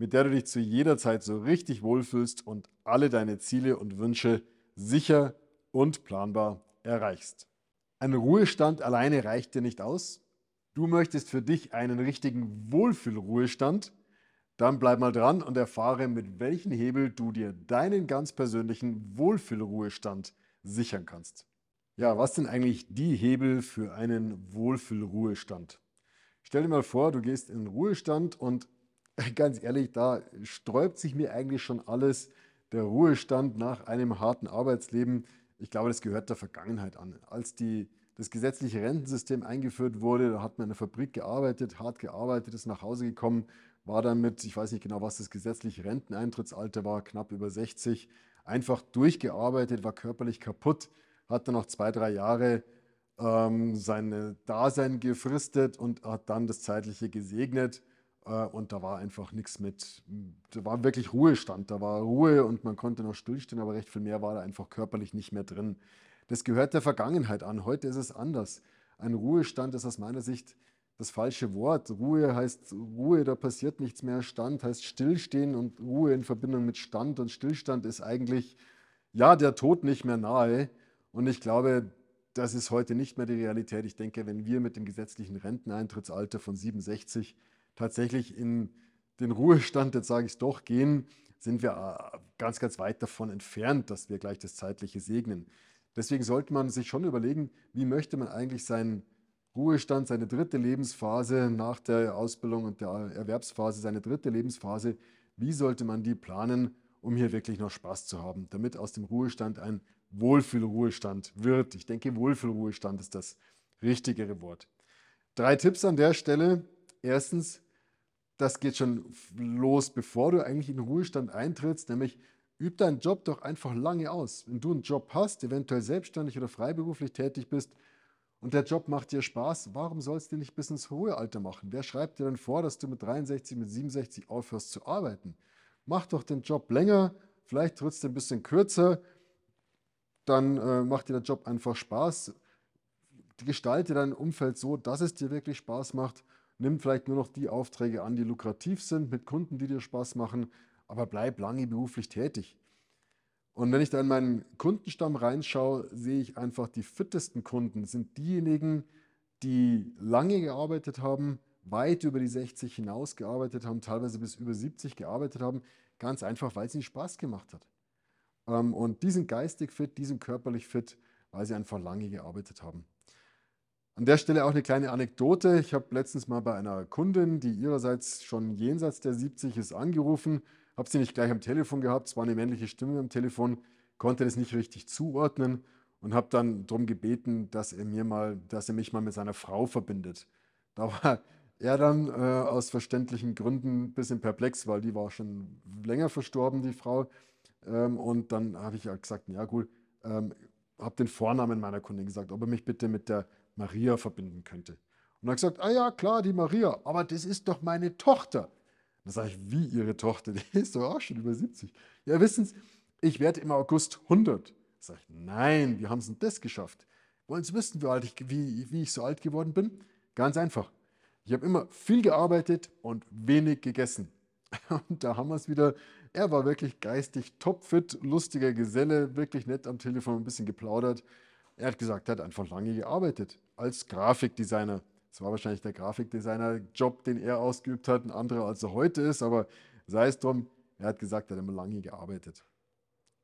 mit der du dich zu jeder Zeit so richtig wohlfühlst und alle deine Ziele und Wünsche sicher und planbar erreichst. Ein Ruhestand alleine reicht dir nicht aus. Du möchtest für dich einen richtigen Wohlfühlruhestand. Dann bleib mal dran und erfahre, mit welchem Hebel du dir deinen ganz persönlichen Wohlfühlruhestand sichern kannst. Ja, was sind eigentlich die Hebel für einen Wohlfühlruhestand? Stell dir mal vor, du gehst in den Ruhestand und ganz ehrlich, da sträubt sich mir eigentlich schon alles. Der Ruhestand nach einem harten Arbeitsleben, ich glaube, das gehört der Vergangenheit an. Als die, das gesetzliche Rentensystem eingeführt wurde, da hat man in der Fabrik gearbeitet, hart gearbeitet, ist nach Hause gekommen, war damit, ich weiß nicht genau, was das gesetzliche Renteneintrittsalter war, knapp über 60, einfach durchgearbeitet, war körperlich kaputt, hat dann noch zwei, drei Jahre ähm, sein Dasein gefristet und hat dann das Zeitliche gesegnet äh, und da war einfach nichts mit, da war wirklich Ruhestand, da war Ruhe und man konnte noch stillstehen, aber recht viel mehr war da einfach körperlich nicht mehr drin. Das gehört der Vergangenheit an. Heute ist es anders. Ein Ruhestand ist aus meiner Sicht das falsche Wort. Ruhe heißt Ruhe, da passiert nichts mehr. Stand heißt Stillstehen und Ruhe in Verbindung mit Stand und Stillstand ist eigentlich, ja, der Tod nicht mehr nahe. Und ich glaube, das ist heute nicht mehr die Realität. Ich denke, wenn wir mit dem gesetzlichen Renteneintrittsalter von 67 tatsächlich in den Ruhestand, jetzt sage ich es doch, gehen, sind wir äh, ganz, ganz weit davon entfernt, dass wir gleich das Zeitliche segnen. Deswegen sollte man sich schon überlegen, wie möchte man eigentlich seinen Ruhestand, seine dritte Lebensphase nach der Ausbildung und der Erwerbsphase, seine dritte Lebensphase, wie sollte man die planen, um hier wirklich noch Spaß zu haben, damit aus dem Ruhestand ein Wohlfühlruhestand wird. Ich denke, Wohlfühlruhestand ist das richtigere Wort. Drei Tipps an der Stelle. Erstens, das geht schon los, bevor du eigentlich in den Ruhestand eintrittst, nämlich üb deinen Job doch einfach lange aus. Wenn du einen Job hast, eventuell selbstständig oder freiberuflich tätig bist und der Job macht dir Spaß, warum sollst du nicht bis ins Ruhealter machen? Wer schreibt dir denn vor, dass du mit 63, mit 67 aufhörst zu arbeiten? Mach doch den Job länger, vielleicht trittst du ein bisschen kürzer, dann äh, macht dir der Job einfach Spaß. Gestalte dein Umfeld so, dass es dir wirklich Spaß macht Nimm vielleicht nur noch die Aufträge an, die lukrativ sind, mit Kunden, die dir Spaß machen, aber bleib lange beruflich tätig. Und wenn ich da in meinen Kundenstamm reinschaue, sehe ich einfach, die fittesten Kunden sind diejenigen, die lange gearbeitet haben, weit über die 60 hinaus gearbeitet haben, teilweise bis über 70 gearbeitet haben, ganz einfach, weil es ihnen Spaß gemacht hat. Ähm, und die sind geistig fit, die sind körperlich fit, weil sie einfach lange gearbeitet haben. An der Stelle auch eine kleine Anekdote. Ich habe letztens mal bei einer Kundin, die ihrerseits schon jenseits der 70 ist, angerufen, habe sie nicht gleich am Telefon gehabt, es war eine männliche Stimme am Telefon, konnte das nicht richtig zuordnen und habe dann darum gebeten, dass er mir mal, dass er mich mal mit seiner Frau verbindet. Da war er dann äh, aus verständlichen Gründen ein bisschen perplex, weil die war schon länger verstorben, die Frau. Ähm, und dann habe ich gesagt, ja gut, ähm, habe den Vornamen meiner Kundin gesagt, ob er mich bitte mit der Maria verbinden könnte. Und er hat gesagt, ah ja, klar, die Maria, aber das ist doch meine Tochter. Dann sage ich, wie Ihre Tochter? Die ist doch auch schon über 70. Ja, wissen Sie, ich werde im August 100. Sag ich, nein, wie haben Sie denn das geschafft? Wollen Sie wissen, wie, alt ich, wie, wie ich so alt geworden bin? Ganz einfach. Ich habe immer viel gearbeitet und wenig gegessen. Und da haben wir es wieder. Er war wirklich geistig topfit, lustiger Geselle, wirklich nett am Telefon, ein bisschen geplaudert. Er hat gesagt, er hat einfach lange gearbeitet als Grafikdesigner. Das war wahrscheinlich der Grafikdesigner-Job, den er ausgeübt hat, ein anderer als er heute ist, aber sei es drum, er hat gesagt, er hat immer lange gearbeitet.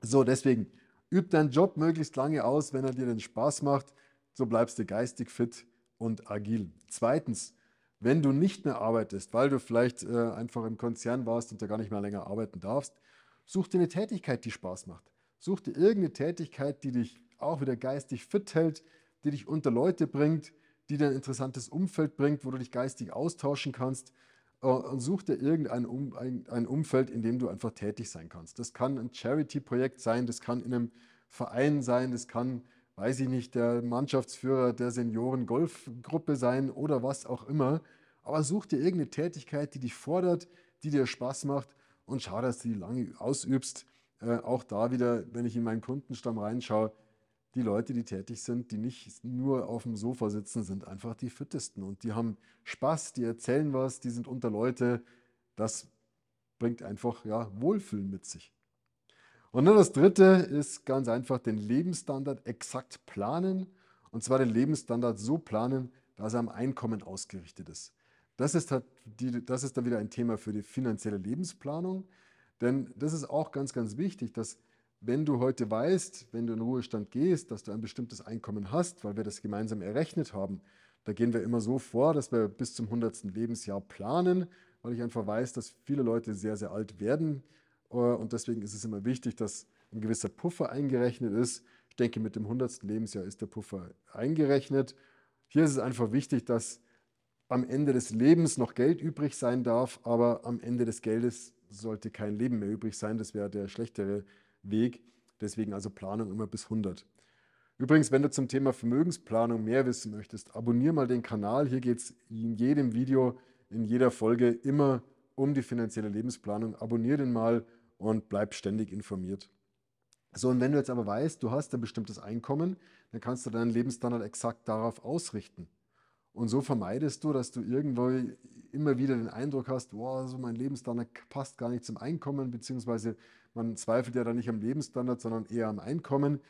So, deswegen, üb deinen Job möglichst lange aus, wenn er dir den Spaß macht, so bleibst du geistig fit und agil. Zweitens, wenn du nicht mehr arbeitest, weil du vielleicht äh, einfach im Konzern warst und da gar nicht mehr länger arbeiten darfst, such dir eine Tätigkeit, die Spaß macht. Such dir irgendeine Tätigkeit, die dich auch wieder geistig fit hält, die dich unter Leute bringt, die dir ein interessantes Umfeld bringt, wo du dich geistig austauschen kannst. äh, und such dir irgendein um, ein, ein Umfeld, in dem du einfach tätig sein kannst. Das kann ein Charity-Projekt sein, das kann in einem Verein sein, das kann, weiß ich nicht, der Mannschaftsführer der Senioren-Golfgruppe sein oder was auch immer. Aber such dir irgendeine Tätigkeit, die dich fordert, die dir Spaß macht und schau, dass du die lange ausübst. Äh, auch da wieder, wenn ich in meinen Kundenstamm reinschaue, die Leute, die tätig sind, die nicht nur auf dem Sofa sitzen, sind einfach die fittesten und die haben Spaß, die erzählen was, die sind unter Leute. Das bringt einfach ja, Wohlfühlen mit sich. Und dann das dritte ist ganz einfach den Lebensstandard exakt planen. Und zwar den Lebensstandard so planen, dass er am Einkommen ausgerichtet ist. Das ist, halt die, das ist dann wieder ein Thema für die finanzielle Lebensplanung. Denn das ist auch ganz, ganz wichtig, dass wenn du heute weißt, wenn du in den Ruhestand gehst, dass du ein bestimmtes Einkommen hast, weil wir das gemeinsam errechnet haben, da gehen wir immer so vor, dass wir bis zum 100. Lebensjahr planen, weil ich einfach weiß, dass viele Leute sehr, sehr alt werden. Äh, und deswegen ist es immer wichtig, dass ein gewisser Puffer eingerechnet ist. Ich denke, mit dem 100. Lebensjahr ist der Puffer eingerechnet. Hier ist es einfach wichtig, dass am Ende des Lebens noch Geld übrig sein darf, aber am Ende des Geldes sollte kein Leben mehr übrig sein. Das wäre der schlechtere Weg. Deswegen also Planung immer bis 100. Übrigens, wenn du zum Thema Vermögensplanung mehr wissen möchtest, abonniere mal den Kanal. Hier geht es in jedem Video, in jeder Folge immer um die finanzielle Lebensplanung. Abonniere den mal und bleib ständig informiert. So, und wenn du jetzt aber weißt, du hast ein bestimmtes Einkommen, dann kannst du deinen Lebensstandard exakt darauf ausrichten. Und so vermeidest du, dass du irgendwo immer wieder den Eindruck hast, wow, also mein Lebensstandard passt gar nicht zum Einkommen, beziehungsweise man zweifelt ja dann nicht am Lebensstandard, sondern eher am Einkommen.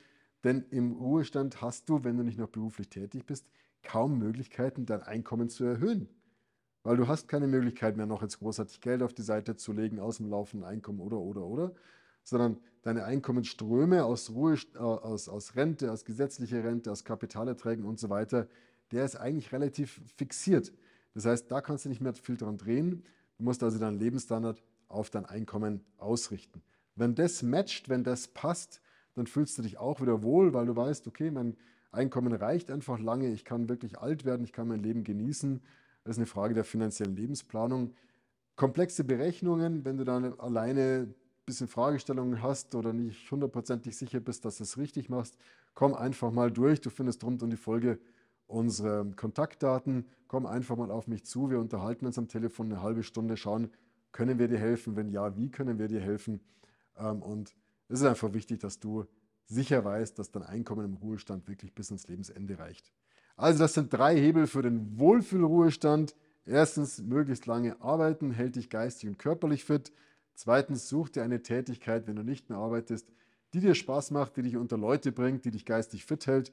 Denn im Ruhestand hast du, wenn du nicht noch beruflich tätig bist, kaum Möglichkeiten, dein Einkommen zu erhöhen. Weil du hast keine Möglichkeit mehr, noch jetzt großartig Geld auf die Seite zu legen aus dem laufenden Einkommen oder, oder, oder, sondern deine Einkommensströme aus, Ruhe, äh, aus, aus Rente, aus gesetzlicher Rente, aus Kapitalerträgen und so weiter, der ist eigentlich relativ fixiert. Das heißt, da kannst du nicht mehr viel dran drehen. Du musst also deinen Lebensstandard auf dein Einkommen ausrichten. Wenn das matcht, wenn das passt, dann fühlst du dich auch wieder wohl, weil du weißt, okay, mein Einkommen reicht einfach lange, ich kann wirklich alt werden, ich kann mein Leben genießen. Das ist eine Frage der finanziellen Lebensplanung. Komplexe Berechnungen, wenn du dann alleine ein bisschen Fragestellungen hast oder nicht hundertprozentig sicher bist, dass du es richtig machst, komm einfach mal durch. Du findest rund um die Folge unsere Kontaktdaten. Komm einfach mal auf mich zu. Wir unterhalten uns am Telefon eine halbe Stunde, schauen, können wir dir helfen? Wenn ja, wie können wir dir helfen? Ähm, und es ist einfach wichtig, dass du sicher weißt, dass dein Einkommen im Ruhestand wirklich bis ins Lebensende reicht. Also das sind drei Hebel für den Wohlfühlruhestand. Erstens, möglichst lange arbeiten, hält dich geistig und körperlich fit. Zweitens, such dir eine Tätigkeit, wenn du nicht mehr arbeitest, die dir Spaß macht, die dich unter Leute bringt, die dich geistig fit hält.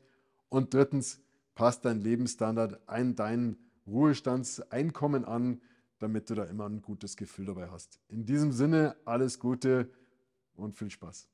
Und drittens, passt dein Lebensstandard ein dein Ruhestandseinkommen an, damit du da immer ein gutes Gefühl dabei hast. In diesem Sinne, alles Gute und viel Spaß.